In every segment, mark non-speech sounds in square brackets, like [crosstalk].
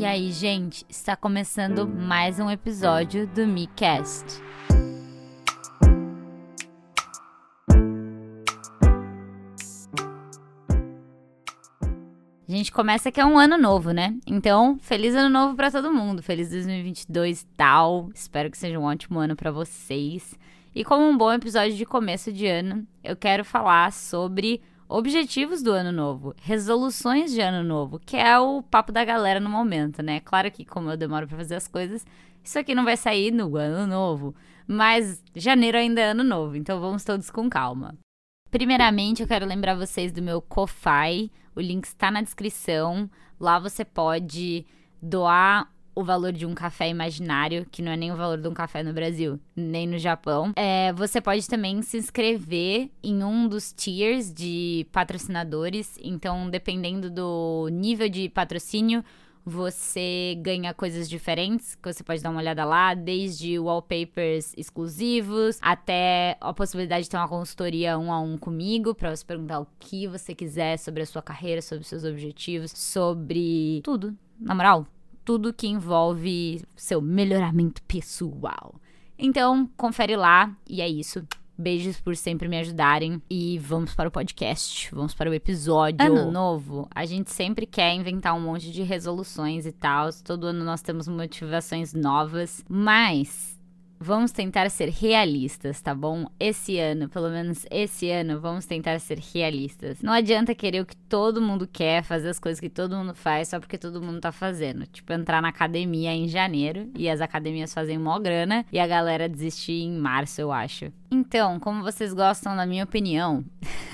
E aí, gente, está começando mais um episódio do MiCast. A gente começa que é um ano novo, né? Então, feliz ano novo para todo mundo. Feliz 2022 tal. Espero que seja um ótimo ano para vocês. E como um bom episódio de começo de ano, eu quero falar sobre objetivos do ano novo, resoluções de ano novo, que é o papo da galera no momento, né? Claro que como eu demoro para fazer as coisas, isso aqui não vai sair no ano novo, mas janeiro ainda é ano novo, então vamos todos com calma. Primeiramente, eu quero lembrar vocês do meu Ko-Fi, o link está na descrição. Lá você pode doar o valor de um café imaginário, que não é nem o valor de um café no Brasil, nem no Japão. É, você pode também se inscrever em um dos tiers de patrocinadores. Então, dependendo do nível de patrocínio, você ganha coisas diferentes, que você pode dar uma olhada lá, desde wallpapers exclusivos até a possibilidade de ter uma consultoria um a um comigo, para você perguntar o que você quiser sobre a sua carreira, sobre seus objetivos, sobre tudo. Na moral, tudo que envolve seu melhoramento pessoal. Então, confere lá e é isso. Beijos por sempre me ajudarem. E vamos para o podcast. Vamos para o episódio. Ano novo, a gente sempre quer inventar um monte de resoluções e tal. Todo ano nós temos motivações novas. Mas Vamos tentar ser realistas, tá bom? Esse ano, pelo menos esse ano, vamos tentar ser realistas. Não adianta querer o que todo mundo quer, fazer as coisas que todo mundo faz só porque todo mundo tá fazendo. Tipo, entrar na academia em janeiro e as academias fazem mó grana e a galera desistir em março, eu acho. Então, como vocês gostam, na minha opinião. [laughs]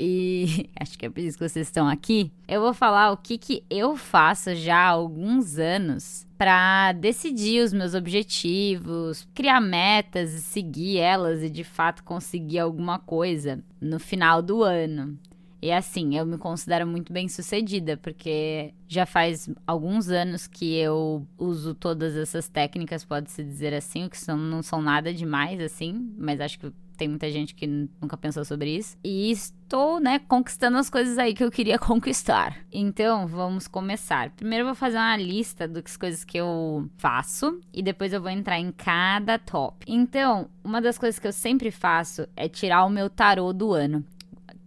e [laughs] acho que é por isso que vocês estão aqui. Eu vou falar o que, que eu faço já há alguns anos para decidir os meus objetivos, criar metas e seguir elas e de fato conseguir alguma coisa no final do ano. E assim, eu me considero muito bem sucedida, porque já faz alguns anos que eu uso todas essas técnicas, pode-se dizer assim, que são, não são nada demais, assim, mas acho que tem muita gente que nunca pensou sobre isso. E estou, né, conquistando as coisas aí que eu queria [laughs] conquistar. Então, vamos começar. Primeiro eu vou fazer uma lista das coisas que eu faço e depois eu vou entrar em cada top. Então, uma das coisas que eu sempre faço é tirar o meu tarô do ano.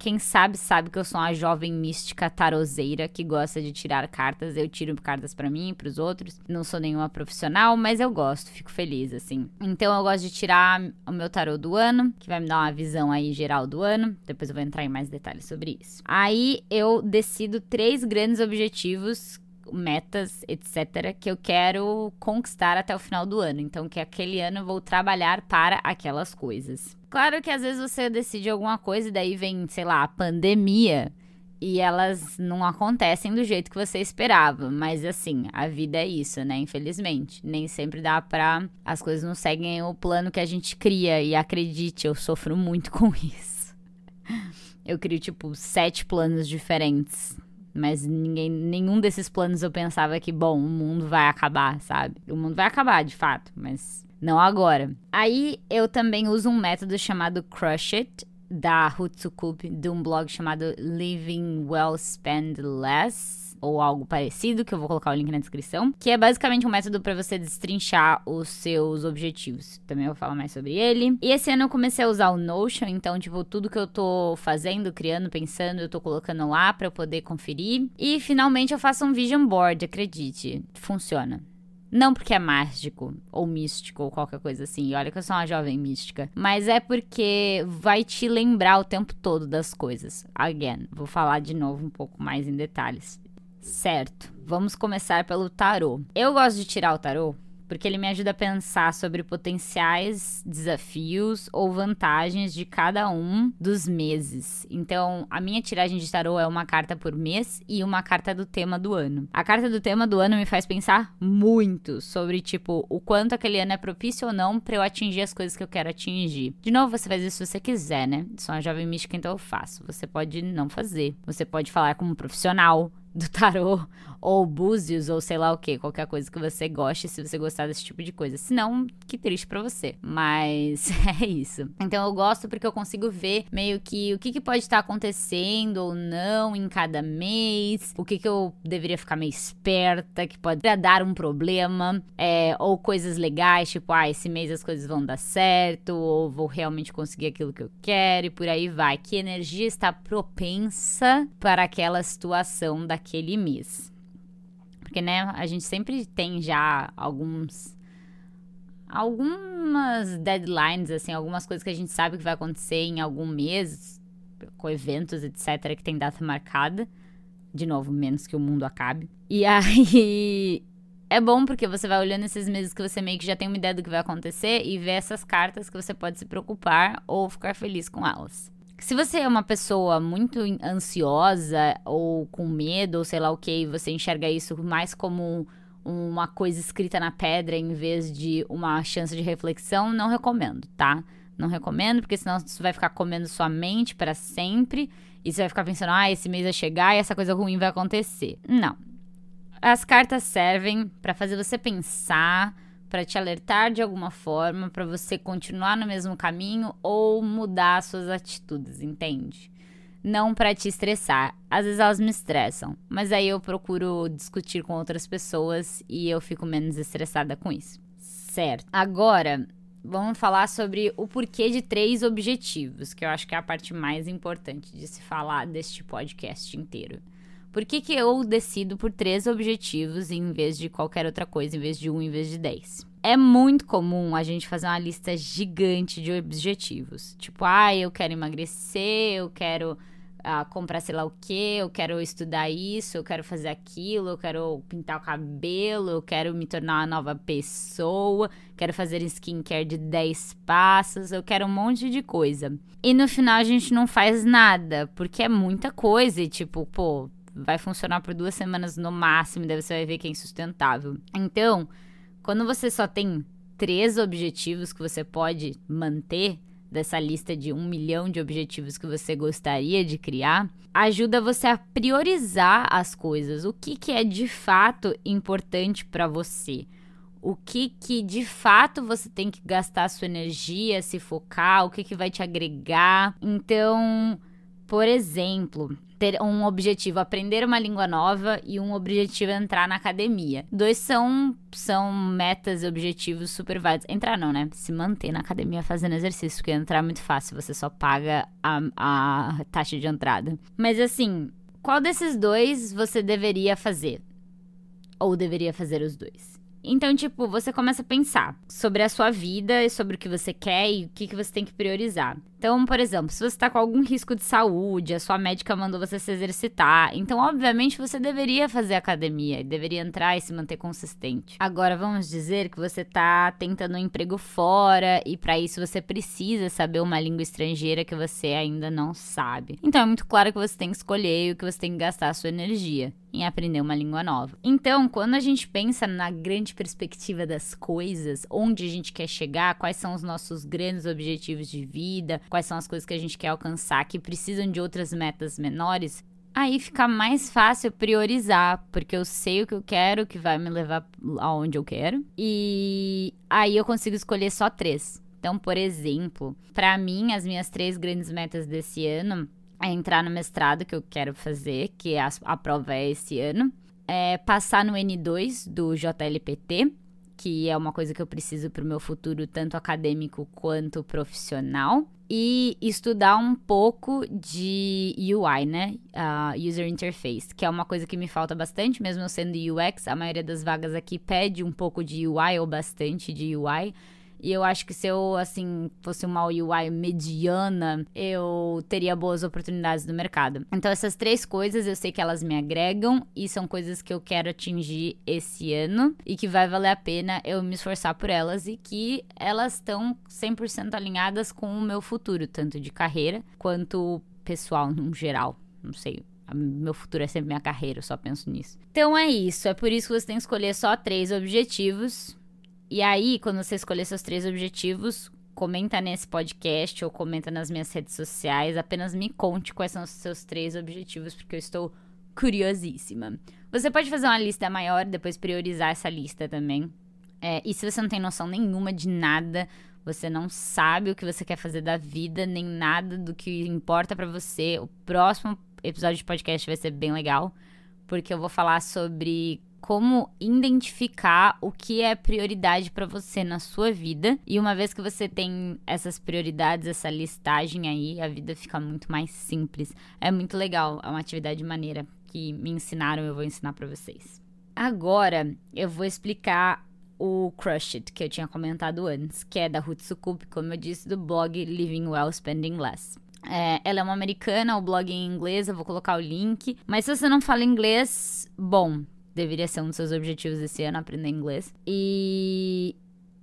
Quem sabe, sabe que eu sou uma jovem mística tarozeira que gosta de tirar cartas. Eu tiro cartas para mim e pros outros. Não sou nenhuma profissional, mas eu gosto, fico feliz, assim. Então eu gosto de tirar o meu tarô do ano, que vai me dar uma visão aí geral do ano. Depois eu vou entrar em mais detalhes sobre isso. Aí eu decido três grandes objetivos metas, etc., que eu quero conquistar até o final do ano. Então, que aquele ano eu vou trabalhar para aquelas coisas. Claro que às vezes você decide alguma coisa e daí vem, sei lá, a pandemia e elas não acontecem do jeito que você esperava. Mas assim, a vida é isso, né? Infelizmente. Nem sempre dá pra. As coisas não seguem o plano que a gente cria. E acredite, eu sofro muito [laughs] com isso. Eu crio, tipo, sete planos diferentes mas ninguém, nenhum desses planos eu pensava que, bom, o mundo vai acabar, sabe? O mundo vai acabar, de fato, mas não agora. Aí eu também uso um método chamado Crush It, da Hutsukup, de um blog chamado Living Well Spend Less ou algo parecido, que eu vou colocar o link na descrição, que é basicamente um método para você destrinchar os seus objetivos. Também vou falar mais sobre ele. E esse ano eu comecei a usar o Notion, então, tipo, tudo que eu tô fazendo, criando, pensando, eu tô colocando lá para eu poder conferir. E finalmente eu faço um vision board, acredite. Funciona. Não porque é mágico ou místico ou qualquer coisa assim. E olha que eu sou uma jovem mística. Mas é porque vai te lembrar o tempo todo das coisas. Again, vou falar de novo um pouco mais em detalhes. Certo, vamos começar pelo tarô. Eu gosto de tirar o tarô porque ele me ajuda a pensar sobre potenciais desafios ou vantagens de cada um dos meses. Então, a minha tiragem de tarô é uma carta por mês e uma carta do tema do ano. A carta do tema do ano me faz pensar muito sobre, tipo, o quanto aquele ano é propício ou não para eu atingir as coisas que eu quero atingir. De novo, você faz isso se você quiser, né? Sou uma jovem mística, então eu faço. Você pode não fazer. Você pode falar como profissional do tarô, ou búzios, ou sei lá o que, qualquer coisa que você goste, se você gostar desse tipo de coisa. Se não, que triste para você. Mas [laughs] é isso. Então eu gosto porque eu consigo ver meio que o que, que pode estar acontecendo ou não em cada mês, o que, que eu deveria ficar meio esperta, que pode dar um problema, é, ou coisas legais, tipo, ah, esse mês as coisas vão dar certo, ou vou realmente conseguir aquilo que eu quero, e por aí vai. Que energia está propensa para aquela situação daquele mês. Porque, né, a gente sempre tem já alguns algumas deadlines, assim, algumas coisas que a gente sabe que vai acontecer em algum mês, com eventos, etc., que tem data marcada. De novo, menos que o mundo acabe. E aí. É bom porque você vai olhando esses meses que você meio que já tem uma ideia do que vai acontecer e vê essas cartas que você pode se preocupar ou ficar feliz com elas. Se você é uma pessoa muito ansiosa ou com medo, ou sei lá o que, você enxerga isso mais como uma coisa escrita na pedra em vez de uma chance de reflexão, não recomendo, tá? Não recomendo, porque senão você vai ficar comendo sua mente para sempre e você vai ficar pensando, ah, esse mês vai chegar e essa coisa ruim vai acontecer. Não. As cartas servem para fazer você pensar, para te alertar de alguma forma, para você continuar no mesmo caminho ou mudar suas atitudes, entende? Não para te estressar. Às vezes elas me estressam, mas aí eu procuro discutir com outras pessoas e eu fico menos estressada com isso. Certo. Agora, vamos falar sobre o porquê de três objetivos, que eu acho que é a parte mais importante de se falar deste podcast inteiro. Por que, que eu decido por três objetivos em vez de qualquer outra coisa, em vez de um, em vez de dez? É muito comum a gente fazer uma lista gigante de objetivos. Tipo, ah, eu quero emagrecer, eu quero uh, comprar sei lá o que, eu quero estudar isso, eu quero fazer aquilo, eu quero pintar o cabelo, eu quero me tornar uma nova pessoa, quero fazer skincare de 10 passos, eu quero um monte de coisa. E no final a gente não faz nada, porque é muita coisa e tipo, pô, vai funcionar por duas semanas no máximo, daí você vai ver que é insustentável. Então, quando você só tem três objetivos que você pode manter dessa lista de um milhão de objetivos que você gostaria de criar, ajuda você a priorizar as coisas. O que, que é de fato importante para você? O que, que de fato você tem que gastar sua energia, se focar, o que, que vai te agregar. Então, por exemplo, ter um objetivo aprender uma língua nova e um objetivo entrar na academia. Dois são são metas e objetivos super válidos. Entrar não, né? Se manter na academia fazendo exercício, porque entrar é muito fácil, você só paga a, a taxa de entrada. Mas assim, qual desses dois você deveria fazer? Ou deveria fazer os dois? Então, tipo, você começa a pensar sobre a sua vida e sobre o que você quer e o que, que você tem que priorizar. Então, por exemplo, se você está com algum risco de saúde, a sua médica mandou você se exercitar, então, obviamente, você deveria fazer academia e deveria entrar e se manter consistente. Agora, vamos dizer que você está tentando um emprego fora e para isso você precisa saber uma língua estrangeira que você ainda não sabe. Então, é muito claro que você tem que escolher o que você tem que gastar a sua energia em aprender uma língua nova. Então, quando a gente pensa na grande perspectiva das coisas, onde a gente quer chegar, quais são os nossos grandes objetivos de vida, quais são as coisas que a gente quer alcançar que precisam de outras metas menores, aí fica mais fácil priorizar, porque eu sei o que eu quero, que vai me levar aonde eu quero, e aí eu consigo escolher só três. Então, por exemplo, para mim, as minhas três grandes metas desse ano é entrar no mestrado que eu quero fazer, que a, a prova é esse ano, é passar no N2 do JLPT, que é uma coisa que eu preciso para o meu futuro, tanto acadêmico quanto profissional e estudar um pouco de UI, né? Uh, User Interface, que é uma coisa que me falta bastante, mesmo sendo UX. A maioria das vagas aqui pede um pouco de UI ou bastante de UI. E eu acho que se eu, assim, fosse uma UI mediana, eu teria boas oportunidades no mercado. Então, essas três coisas eu sei que elas me agregam e são coisas que eu quero atingir esse ano e que vai valer a pena eu me esforçar por elas e que elas estão 100% alinhadas com o meu futuro, tanto de carreira quanto pessoal no geral. Não sei, meu futuro é sempre minha carreira, eu só penso nisso. Então é isso, é por isso que você tem que escolher só três objetivos e aí, quando você escolher seus três objetivos, comenta nesse podcast ou comenta nas minhas redes sociais. Apenas me conte quais são os seus três objetivos, porque eu estou curiosíssima. Você pode fazer uma lista maior, depois priorizar essa lista também. É, e se você não tem noção nenhuma de nada, você não sabe o que você quer fazer da vida, nem nada do que importa para você, o próximo episódio de podcast vai ser bem legal, porque eu vou falar sobre como identificar o que é prioridade para você na sua vida. E uma vez que você tem essas prioridades, essa listagem aí, a vida fica muito mais simples. É muito legal, é uma atividade maneira que me ensinaram, eu vou ensinar para vocês. Agora, eu vou explicar o Crush It, que eu tinha comentado antes, que é da Ruth Sukup, como eu disse, do blog Living Well, Spending Less. É, ela é uma americana, o blog é em inglês, eu vou colocar o link. Mas se você não fala inglês, bom, deveria ser um dos seus objetivos esse ano aprender inglês. E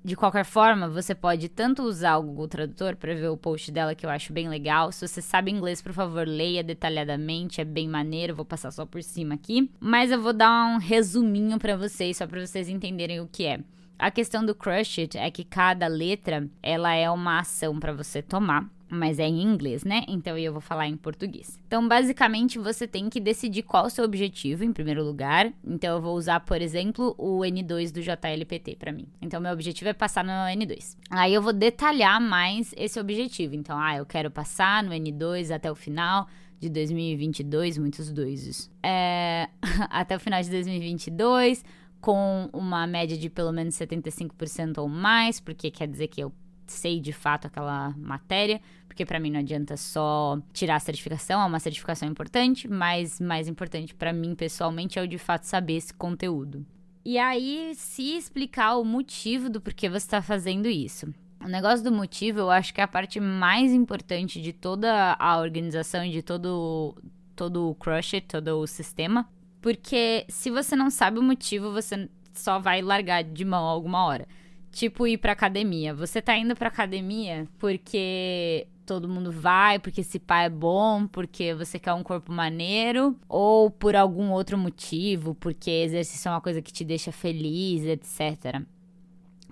de qualquer forma, você pode tanto usar o Google Tradutor para ver o post dela que eu acho bem legal. Se você sabe inglês, por favor, leia detalhadamente, é bem maneiro. Vou passar só por cima aqui, mas eu vou dar um resuminho para vocês só para vocês entenderem o que é. A questão do Crush It é que cada letra, ela é uma ação para você tomar mas é em inglês, né? Então eu vou falar em português. Então, basicamente, você tem que decidir qual o seu objetivo em primeiro lugar. Então, eu vou usar, por exemplo, o N2 do JLPT para mim. Então, meu objetivo é passar no N2. Aí eu vou detalhar mais esse objetivo. Então, ah, eu quero passar no N2 até o final de 2022, muitos dois. É, [laughs] até o final de 2022 com uma média de pelo menos 75% ou mais, porque quer dizer que eu sei de fato aquela matéria, porque para mim não adianta só tirar a certificação, é uma certificação importante, mas mais importante para mim pessoalmente é o de fato saber esse conteúdo. E aí, se explicar o motivo do porquê você está fazendo isso. O negócio do motivo, eu acho que é a parte mais importante de toda a organização e de todo, todo o crush, todo o sistema. Porque se você não sabe o motivo, você só vai largar de mão alguma hora. Tipo ir pra academia. Você tá indo pra academia porque todo mundo vai, porque esse pai é bom, porque você quer um corpo maneiro, ou por algum outro motivo, porque exercício é uma coisa que te deixa feliz, etc.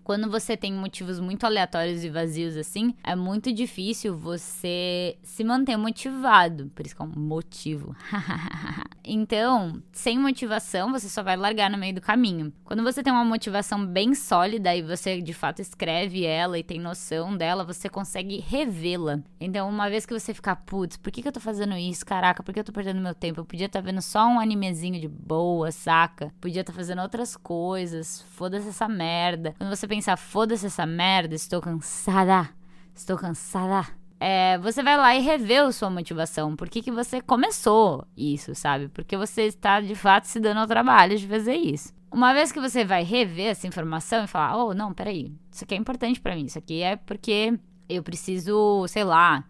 Quando você tem motivos muito aleatórios e vazios assim, é muito difícil você se manter motivado. Por isso que é um motivo. [laughs] então, sem motivação, você só vai largar no meio do caminho. Quando você tem uma motivação bem sólida e você de fato escreve ela e tem noção dela, você consegue revê-la. Então, uma vez que você ficar, putz, por que, que eu tô fazendo isso? Caraca, por que eu tô perdendo meu tempo? Eu podia estar tá vendo só um animezinho de boa, saca? Podia estar tá fazendo outras coisas. Foda-se essa merda. Quando você pensa pensar, foda-se essa merda, estou cansada, estou cansada. É, você vai lá e revê sua motivação. Por que, que você começou isso, sabe? Porque você está de fato se dando ao trabalho de fazer isso. Uma vez que você vai rever essa informação e falar, oh, não, peraí, isso aqui é importante para mim, isso aqui é porque eu preciso, sei lá,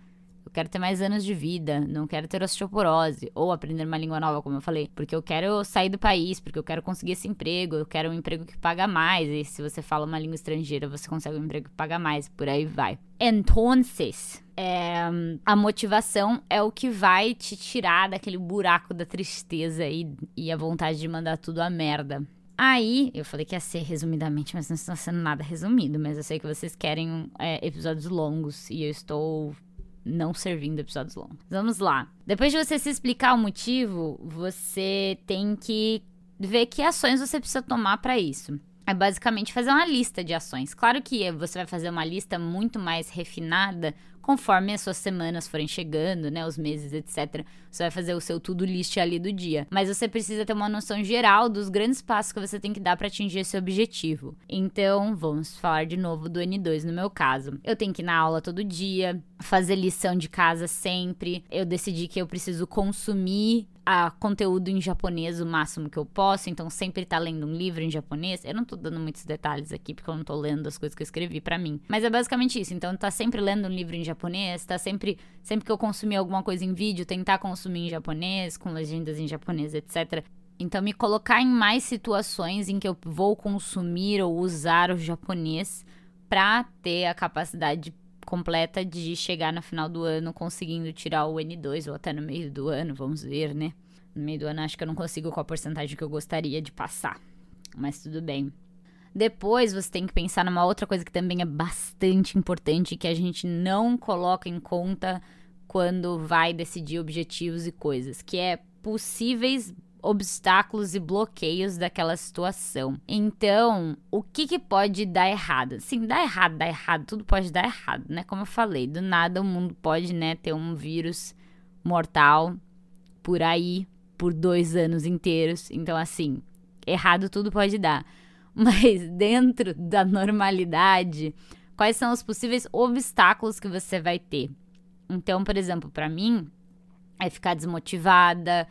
eu quero ter mais anos de vida, não quero ter osteoporose, ou aprender uma língua nova, como eu falei, porque eu quero sair do país, porque eu quero conseguir esse emprego, eu quero um emprego que paga mais, e se você fala uma língua estrangeira, você consegue um emprego que paga mais, por aí vai. Entonces, é, a motivação é o que vai te tirar daquele buraco da tristeza e, e a vontade de mandar tudo a merda. Aí, eu falei que ia ser resumidamente, mas não está sendo nada resumido. Mas eu sei que vocês querem é, episódios longos e eu estou não servindo episódios longos. Vamos lá. Depois de você se explicar o motivo, você tem que ver que ações você precisa tomar para isso. É basicamente fazer uma lista de ações. Claro que você vai fazer uma lista muito mais refinada conforme as suas semanas forem chegando, né, os meses, etc. Você vai fazer o seu tudo list ali do dia. Mas você precisa ter uma noção geral dos grandes passos que você tem que dar para atingir esse objetivo. Então, vamos falar de novo do N2 no meu caso. Eu tenho que ir na aula todo dia, fazer lição de casa sempre. Eu decidi que eu preciso consumir a conteúdo em japonês o máximo que eu posso, então sempre tá lendo um livro em japonês. Eu não tô dando muitos detalhes aqui porque eu não tô lendo as coisas que eu escrevi para mim, mas é basicamente isso. Então tá sempre lendo um livro em japonês, tá sempre sempre que eu consumir alguma coisa em vídeo, tentar consumir em japonês, com legendas em japonês, etc. Então, me colocar em mais situações em que eu vou consumir ou usar o japonês para ter a capacidade completa de chegar no final do ano conseguindo tirar o N2 ou até no meio do ano, vamos ver, né? No meio do ano acho que eu não consigo com a porcentagem que eu gostaria de passar, mas tudo bem. Depois você tem que pensar numa outra coisa que também é bastante importante que a gente não coloca em conta quando vai decidir objetivos e coisas, que é possíveis obstáculos e bloqueios daquela situação. Então, o que, que pode dar errado? Sim, dá errado, dá errado, tudo pode dar errado, né? Como eu falei, do nada o mundo pode, né, ter um vírus mortal por aí por dois anos inteiros. Então, assim, errado tudo pode dar. [laughs] Mas dentro da normalidade, quais são os possíveis obstáculos que você vai ter? Então, por exemplo, para mim, é ficar desmotivada,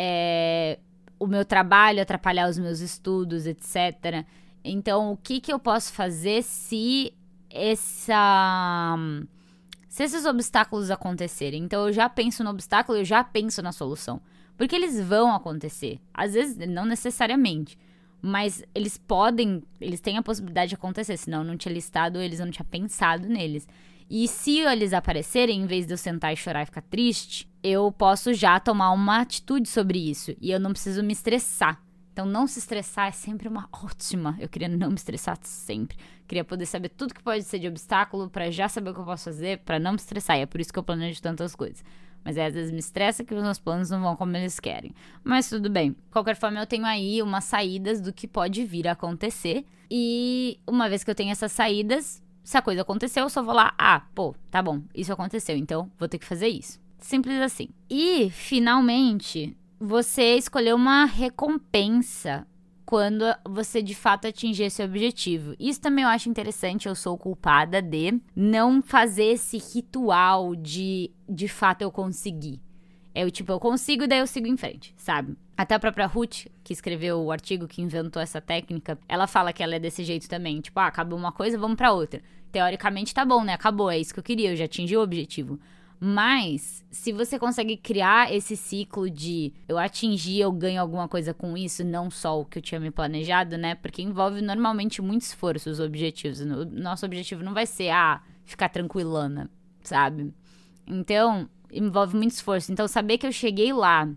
é, o meu trabalho atrapalhar os meus estudos, etc. Então, o que, que eu posso fazer se essa se esses obstáculos acontecerem? Então, eu já penso no obstáculo, eu já penso na solução, porque eles vão acontecer. Às vezes, não necessariamente, mas eles podem, eles têm a possibilidade de acontecer. Senão, eu não tinha listado, eles não tinha pensado neles. E se eles aparecerem, em vez de eu sentar e chorar e ficar triste, eu posso já tomar uma atitude sobre isso. E eu não preciso me estressar. Então, não se estressar é sempre uma ótima. Eu queria não me estressar sempre. Queria poder saber tudo que pode ser de obstáculo para já saber o que eu posso fazer para não me estressar. E é por isso que eu planejo tantas coisas. Mas aí, às vezes me estressa que os meus planos não vão como eles querem. Mas tudo bem. Qualquer forma, eu tenho aí umas saídas do que pode vir a acontecer. E uma vez que eu tenho essas saídas, se a coisa aconteceu, eu só vou lá, ah, pô, tá bom, isso aconteceu, então vou ter que fazer isso. Simples assim. E, finalmente, você escolheu uma recompensa quando você de fato atingir esse objetivo. Isso também eu acho interessante, eu sou culpada de não fazer esse ritual de de fato eu consegui. É o tipo, eu consigo e daí eu sigo em frente, sabe? Até a própria Ruth, que escreveu o artigo que inventou essa técnica, ela fala que ela é desse jeito também. Tipo, ah, acabou uma coisa, vamos para outra. Teoricamente tá bom, né? Acabou, é isso que eu queria, eu já atingi o objetivo. Mas, se você consegue criar esse ciclo de eu atingir, eu ganho alguma coisa com isso, não só o que eu tinha me planejado, né? Porque envolve normalmente muito esforço os objetivos. O nosso objetivo não vai ser, ah, ficar tranquilana, sabe? Então, envolve muito esforço. Então, saber que eu cheguei lá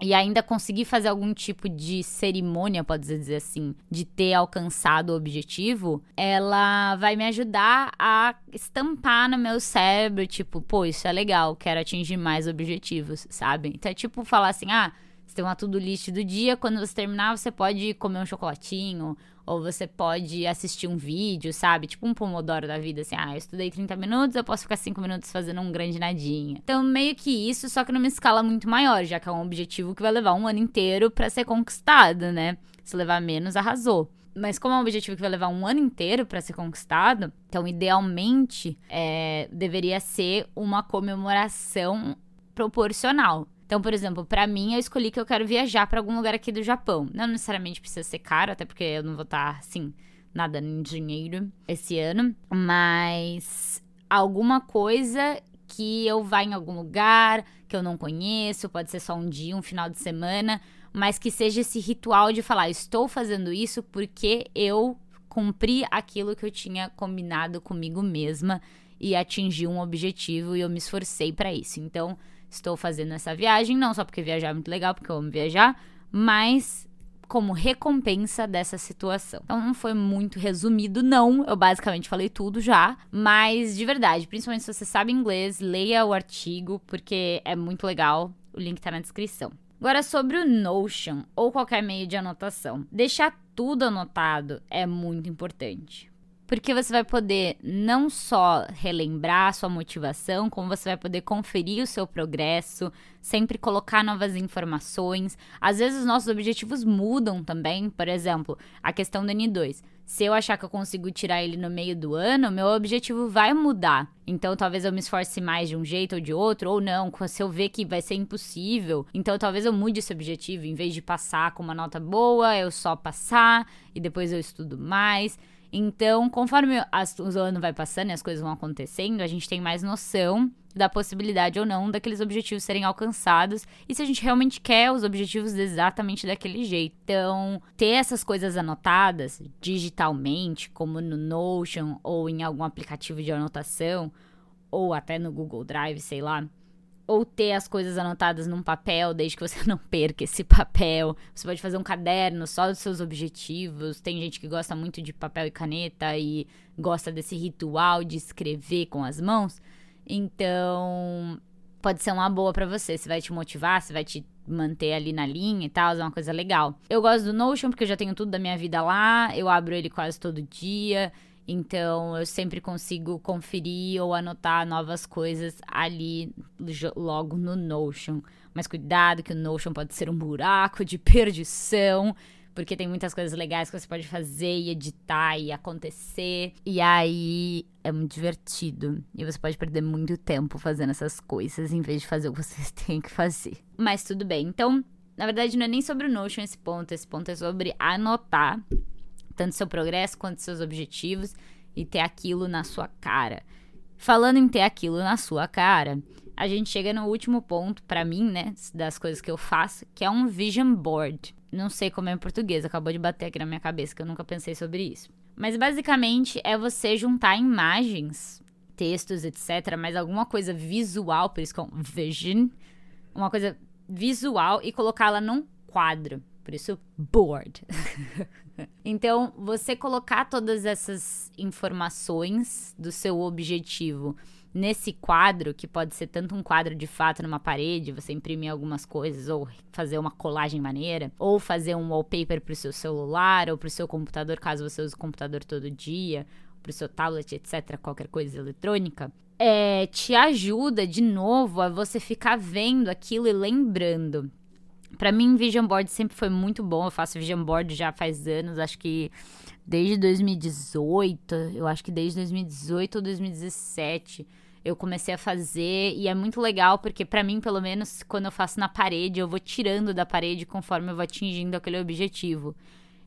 e ainda conseguir fazer algum tipo de cerimônia, pode dizer assim, de ter alcançado o objetivo, ela vai me ajudar a estampar no meu cérebro, tipo, pô, isso é legal, quero atingir mais objetivos, sabe? Então é tipo falar assim, ah, você tem uma to-do list do dia, quando você terminar, você pode comer um chocolatinho, ou você pode assistir um vídeo, sabe? Tipo um pomodoro da vida, assim, ah, eu estudei 30 minutos, eu posso ficar 5 minutos fazendo um grande nadinha. Então, meio que isso, só que numa escala muito maior, já que é um objetivo que vai levar um ano inteiro para ser conquistado, né? Se levar menos, arrasou. Mas como é um objetivo que vai levar um ano inteiro para ser conquistado, então idealmente é, deveria ser uma comemoração proporcional. Então, por exemplo, para mim, eu escolhi que eu quero viajar para algum lugar aqui do Japão. Não necessariamente precisa ser caro, até porque eu não vou estar, assim, nada em dinheiro esse ano. Mas alguma coisa que eu vá em algum lugar que eu não conheço, pode ser só um dia, um final de semana, mas que seja esse ritual de falar: estou fazendo isso porque eu cumpri aquilo que eu tinha combinado comigo mesma e atingi um objetivo e eu me esforcei para isso. Então, estou fazendo essa viagem, não só porque viajar é muito legal, porque eu amo viajar, mas como recompensa dessa situação. Então não foi muito resumido, não. Eu basicamente falei tudo já. Mas de verdade, principalmente se você sabe inglês, leia o artigo, porque é muito legal. O link tá na descrição. Agora, sobre o Notion ou qualquer meio de anotação, deixar tudo anotado é muito importante. Porque você vai poder não só relembrar a sua motivação, como você vai poder conferir o seu progresso, sempre colocar novas informações. Às vezes os nossos objetivos mudam também, por exemplo, a questão do N2. Se eu achar que eu consigo tirar ele no meio do ano, meu objetivo vai mudar. Então talvez eu me esforce mais de um jeito ou de outro, ou não. Se eu ver que vai ser impossível, então talvez eu mude esse objetivo. Em vez de passar com uma nota boa, eu só passar e depois eu estudo mais. Então, conforme as, o ano vai passando e as coisas vão acontecendo, a gente tem mais noção da possibilidade ou não daqueles objetivos serem alcançados e se a gente realmente quer os objetivos exatamente daquele jeito. Então, ter essas coisas anotadas digitalmente, como no Notion ou em algum aplicativo de anotação, ou até no Google Drive, sei lá, ou ter as coisas anotadas num papel, desde que você [laughs] não perca esse papel. Você pode fazer um caderno só dos seus objetivos. Tem gente que gosta muito de papel e caneta e gosta desse ritual de escrever com as mãos. Então, pode ser uma boa para você. Se vai te motivar, se vai te manter ali na linha e tal, é uma coisa legal. Eu gosto do Notion porque eu já tenho tudo da minha vida lá, eu abro ele quase todo dia. Então eu sempre consigo conferir ou anotar novas coisas ali logo no Notion. Mas cuidado que o Notion pode ser um buraco de perdição porque tem muitas coisas legais que você pode fazer e editar e acontecer. E aí é muito divertido. E você pode perder muito tempo fazendo essas coisas em vez de fazer o que você [laughs] tem que fazer. Mas tudo bem. Então, na verdade, não é nem sobre o Notion esse ponto. Esse ponto é sobre anotar tanto seu progresso quanto seus objetivos e ter aquilo na sua cara. Falando em ter aquilo na sua cara, a gente chega no último ponto para mim, né, das coisas que eu faço, que é um vision board. Não sei como é em português, acabou de bater aqui na minha cabeça que eu nunca pensei sobre isso. Mas basicamente é você juntar imagens, textos, etc, mas alguma coisa visual, por isso que é um vision, uma coisa visual e colocá-la num quadro. Por isso, board. [laughs] então, você colocar todas essas informações do seu objetivo nesse quadro, que pode ser tanto um quadro de fato numa parede, você imprimir algumas coisas, ou fazer uma colagem maneira, ou fazer um wallpaper para o seu celular, ou para o seu computador, caso você use o computador todo dia, para o seu tablet, etc., qualquer coisa eletrônica, é, te ajuda de novo a você ficar vendo aquilo e lembrando. Para mim, Vision Board sempre foi muito bom. Eu faço Vision Board já faz anos, acho que desde 2018, eu acho que desde 2018 ou 2017 eu comecei a fazer e é muito legal porque para mim, pelo menos, quando eu faço na parede, eu vou tirando da parede conforme eu vou atingindo aquele objetivo.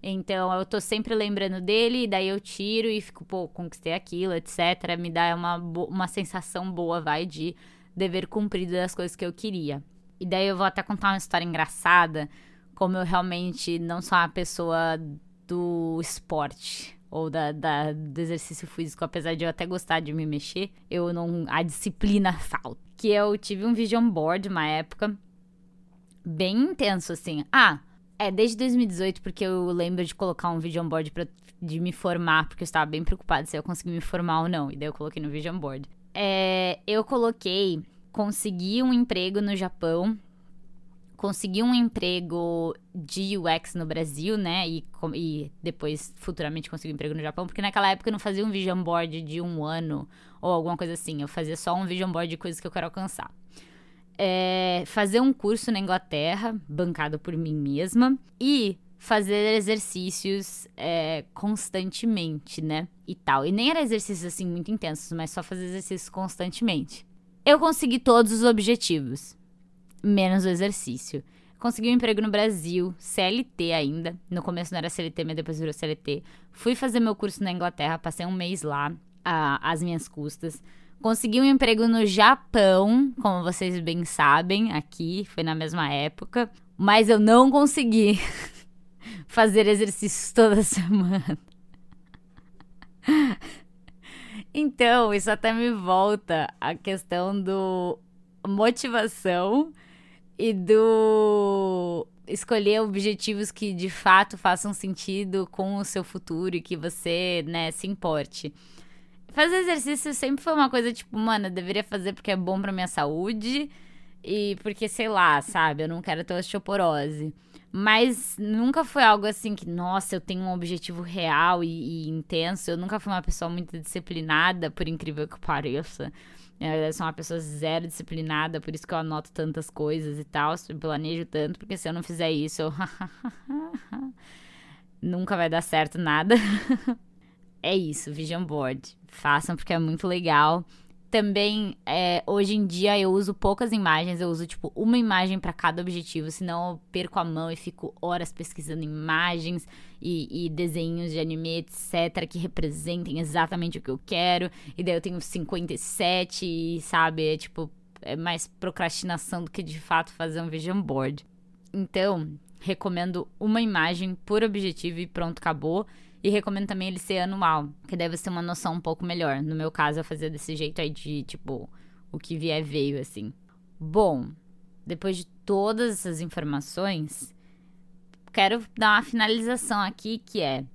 Então eu tô sempre lembrando dele, e daí eu tiro e fico, pô, conquistei aquilo, etc. Me dá uma, uma sensação boa, vai, de dever cumprido das coisas que eu queria. E daí eu vou até contar uma história engraçada, como eu realmente não sou uma pessoa do esporte ou da, da, do exercício físico, apesar de eu até gostar de me mexer, eu não. A disciplina falta. Que eu tive um vision board uma época bem intenso, assim. Ah, é desde 2018, porque eu lembro de colocar um vision board pra, de me formar, porque eu estava bem preocupada se eu conseguir me formar ou não. E daí eu coloquei no vision board. É, eu coloquei consegui um emprego no Japão consegui um emprego de UX no Brasil, né? E, e depois, futuramente, consegui um emprego no Japão, porque naquela época eu não fazia um vision board de um ano ou alguma coisa assim. Eu fazia só um vision board de coisas que eu quero alcançar. É, fazer um curso na Inglaterra, bancado por mim mesma, e fazer exercícios é, constantemente, né? E tal. E nem era exercícios assim muito intensos, mas só fazer exercícios constantemente. Eu consegui todos os objetivos menos o exercício. Consegui um emprego no Brasil, CLT ainda. No começo não era CLT, mas depois virou CLT. Fui fazer meu curso na Inglaterra, passei um mês lá, às minhas custas. Consegui um emprego no Japão, como vocês bem sabem, aqui, foi na mesma época. Mas eu não consegui [laughs] fazer exercícios toda [laughs] semana. Então, isso até me volta à questão do motivação e do escolher objetivos que de fato façam sentido com o seu futuro e que você, né, se importe. Fazer exercício sempre foi uma coisa tipo, mano, eu deveria fazer porque é bom pra minha saúde e porque, sei lá, sabe, eu não quero ter osteoporose. Mas nunca foi algo assim que, nossa, eu tenho um objetivo real e, e intenso. Eu nunca fui uma pessoa muito disciplinada, por incrível que pareça. Eu sou uma pessoa zero disciplinada, por isso que eu anoto tantas coisas e tal, planejo tanto, porque se eu não fizer isso, eu. [laughs] Nunca vai dar certo nada. [laughs] é isso, Vision Board. Façam porque é muito legal também, é, hoje em dia, eu uso poucas imagens, eu uso, tipo, uma imagem para cada objetivo, senão eu perco a mão e fico horas pesquisando imagens e, e, desenhos de anime, etc., que representem exatamente o que eu quero. E daí eu tenho 57 e, sabe, é tipo, é mais procrastinação do que de fato fazer um vision board. Então, recomendo uma imagem por objetivo e pronto, acabou. E recomendo também ele ser anual, que deve ser uma noção um pouco melhor. No meu caso, eu fazia desse jeito aí de, tipo, o que vier veio, assim. Bom, depois de todas essas informações, quero dar uma finalização aqui que é: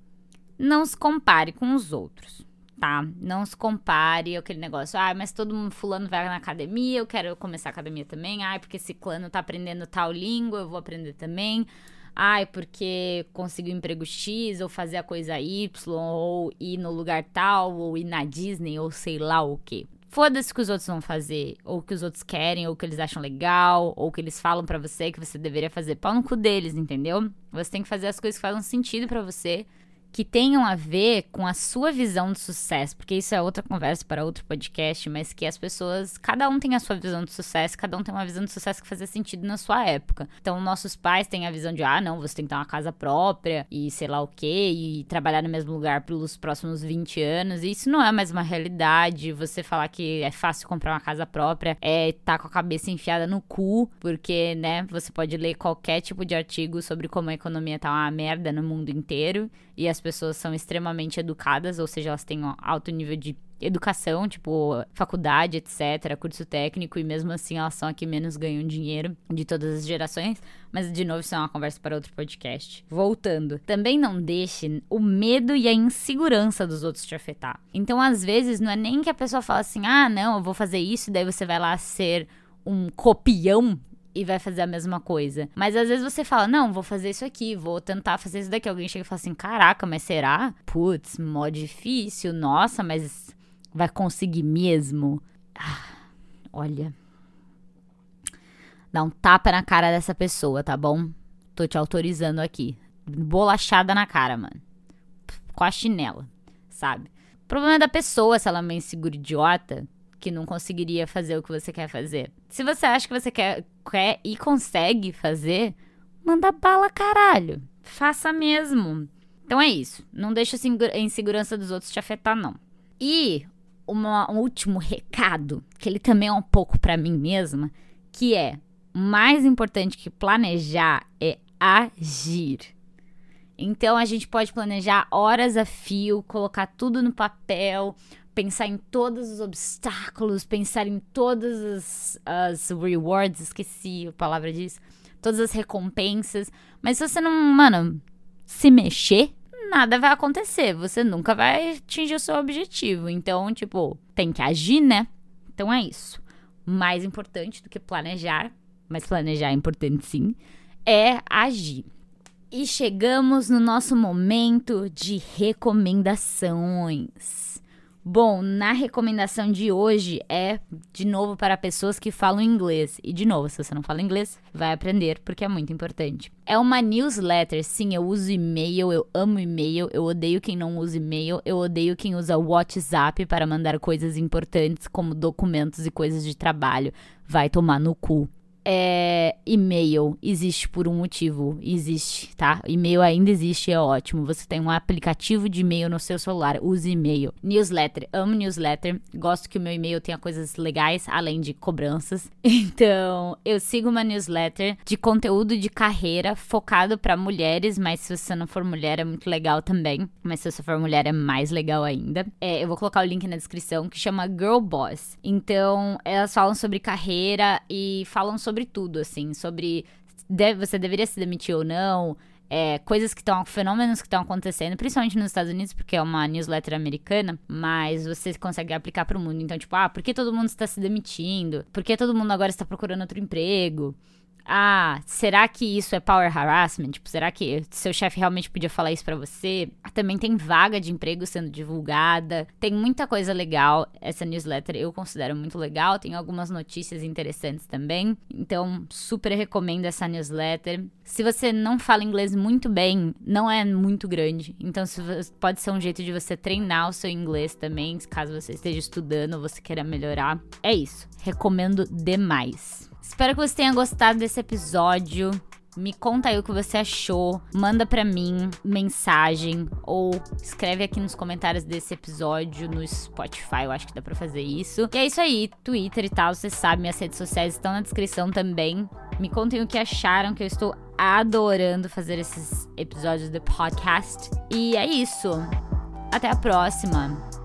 não se compare com os outros. tá? Não se compare aquele negócio. Ah, mas todo mundo fulano vai na academia, eu quero começar a academia também. Ah, porque esse clã tá aprendendo tal língua, eu vou aprender também. Ai, porque conseguiu emprego X, ou fazer a coisa Y, ou ir no lugar tal, ou ir na Disney, ou sei lá o quê. Foda-se o que os outros vão fazer, ou o que os outros querem, ou o que eles acham legal, ou o que eles falam para você que você deveria fazer. Pau no cu deles, entendeu? Você tem que fazer as coisas que fazem sentido para você que tenham a ver com a sua visão de sucesso, porque isso é outra conversa para outro podcast, mas que as pessoas, cada um tem a sua visão de sucesso, cada um tem uma visão de sucesso que fazia sentido na sua época. Então, nossos pais têm a visão de, ah, não, você tem que ter uma casa própria e sei lá o quê, e trabalhar no mesmo lugar pelos próximos 20 anos, e isso não é mais uma realidade. Você falar que é fácil comprar uma casa própria é estar tá com a cabeça enfiada no cu, porque, né, você pode ler qualquer tipo de artigo sobre como a economia tá uma merda no mundo inteiro e as pessoas são extremamente educadas, ou seja, elas têm alto nível de educação, tipo faculdade, etc., curso técnico, e mesmo assim elas são a que menos ganham dinheiro de todas as gerações. Mas, de novo, isso é uma conversa para outro podcast. Voltando, também não deixe o medo e a insegurança dos outros te afetar. Então, às vezes, não é nem que a pessoa fala assim, ah, não, eu vou fazer isso, e daí você vai lá ser um copião e vai fazer a mesma coisa. Mas às vezes você fala, não, vou fazer isso aqui, vou tentar fazer isso daqui. Alguém chega e fala assim, caraca, mas será? Putz, mó difícil, nossa, mas vai conseguir mesmo? Ah, olha. Dá um tapa na cara dessa pessoa, tá bom? Tô te autorizando aqui. Bolachada na cara, mano. Com a chinela, sabe? O problema é da pessoa, se ela é uma insegura idiota, que não conseguiria fazer o que você quer fazer. Se você acha que você quer, quer e consegue fazer, manda bala, caralho. Faça mesmo. Então é isso. Não deixa a insegurança dos outros te afetar, não. E uma, um último recado, que ele também é um pouco para mim mesma, que é mais importante que planejar é agir. Então a gente pode planejar horas a fio, colocar tudo no papel, pensar em todos os obstáculos, pensar em todas as, as rewards, esqueci a palavra disso, todas as recompensas. Mas se você não, mano, se mexer, nada vai acontecer. Você nunca vai atingir o seu objetivo. Então, tipo, tem que agir, né? Então é isso. Mais importante do que planejar, mas planejar é importante sim, é agir. E chegamos no nosso momento de recomendações. Bom, na recomendação de hoje é, de novo, para pessoas que falam inglês. E, de novo, se você não fala inglês, vai aprender, porque é muito importante. É uma newsletter, sim, eu uso e-mail, eu amo e-mail, eu odeio quem não usa e-mail, eu odeio quem usa WhatsApp para mandar coisas importantes, como documentos e coisas de trabalho. Vai tomar no cu é, e-mail existe por um motivo. Existe, tá? E-mail ainda existe, é ótimo. Você tem um aplicativo de e-mail no seu celular, use e-mail. Newsletter, amo newsletter. Gosto que o meu e-mail tenha coisas legais, além de cobranças. [laughs] Então, eu sigo uma newsletter de conteúdo de carreira focado para mulheres, mas se você não for mulher é muito legal também. Mas se você for mulher é mais legal ainda. É, eu vou colocar o link na descrição que chama Girl Boss. Então, elas falam sobre carreira e falam sobre sobre tudo, assim, sobre deve, você deveria se demitir ou não, é, coisas que estão, fenômenos que estão acontecendo, principalmente nos Estados Unidos, porque é uma newsletter americana, mas você consegue aplicar para o mundo. Então, tipo, ah, por que todo mundo está se demitindo? Por que todo mundo agora está procurando outro emprego? Ah, será que isso é power harassment? Tipo, será que seu chefe realmente podia falar isso para você? Também tem vaga de emprego sendo divulgada. Tem muita coisa legal. Essa newsletter eu considero muito legal. Tem algumas notícias interessantes também. Então, super recomendo essa newsletter. Se você não fala inglês muito bem, não é muito grande. Então, pode ser um jeito de você treinar o seu inglês também, caso você esteja estudando ou você queira melhorar. É isso. Recomendo demais. Espero que você tenha gostado desse episódio. Me conta aí o que você achou. Manda para mim mensagem ou escreve aqui nos comentários desse episódio no Spotify. Eu acho que dá para fazer isso. E é isso aí, Twitter e tal, você sabe, minhas redes sociais estão na descrição também. Me contem o que acharam, que eu estou adorando fazer esses episódios do podcast. E é isso. Até a próxima.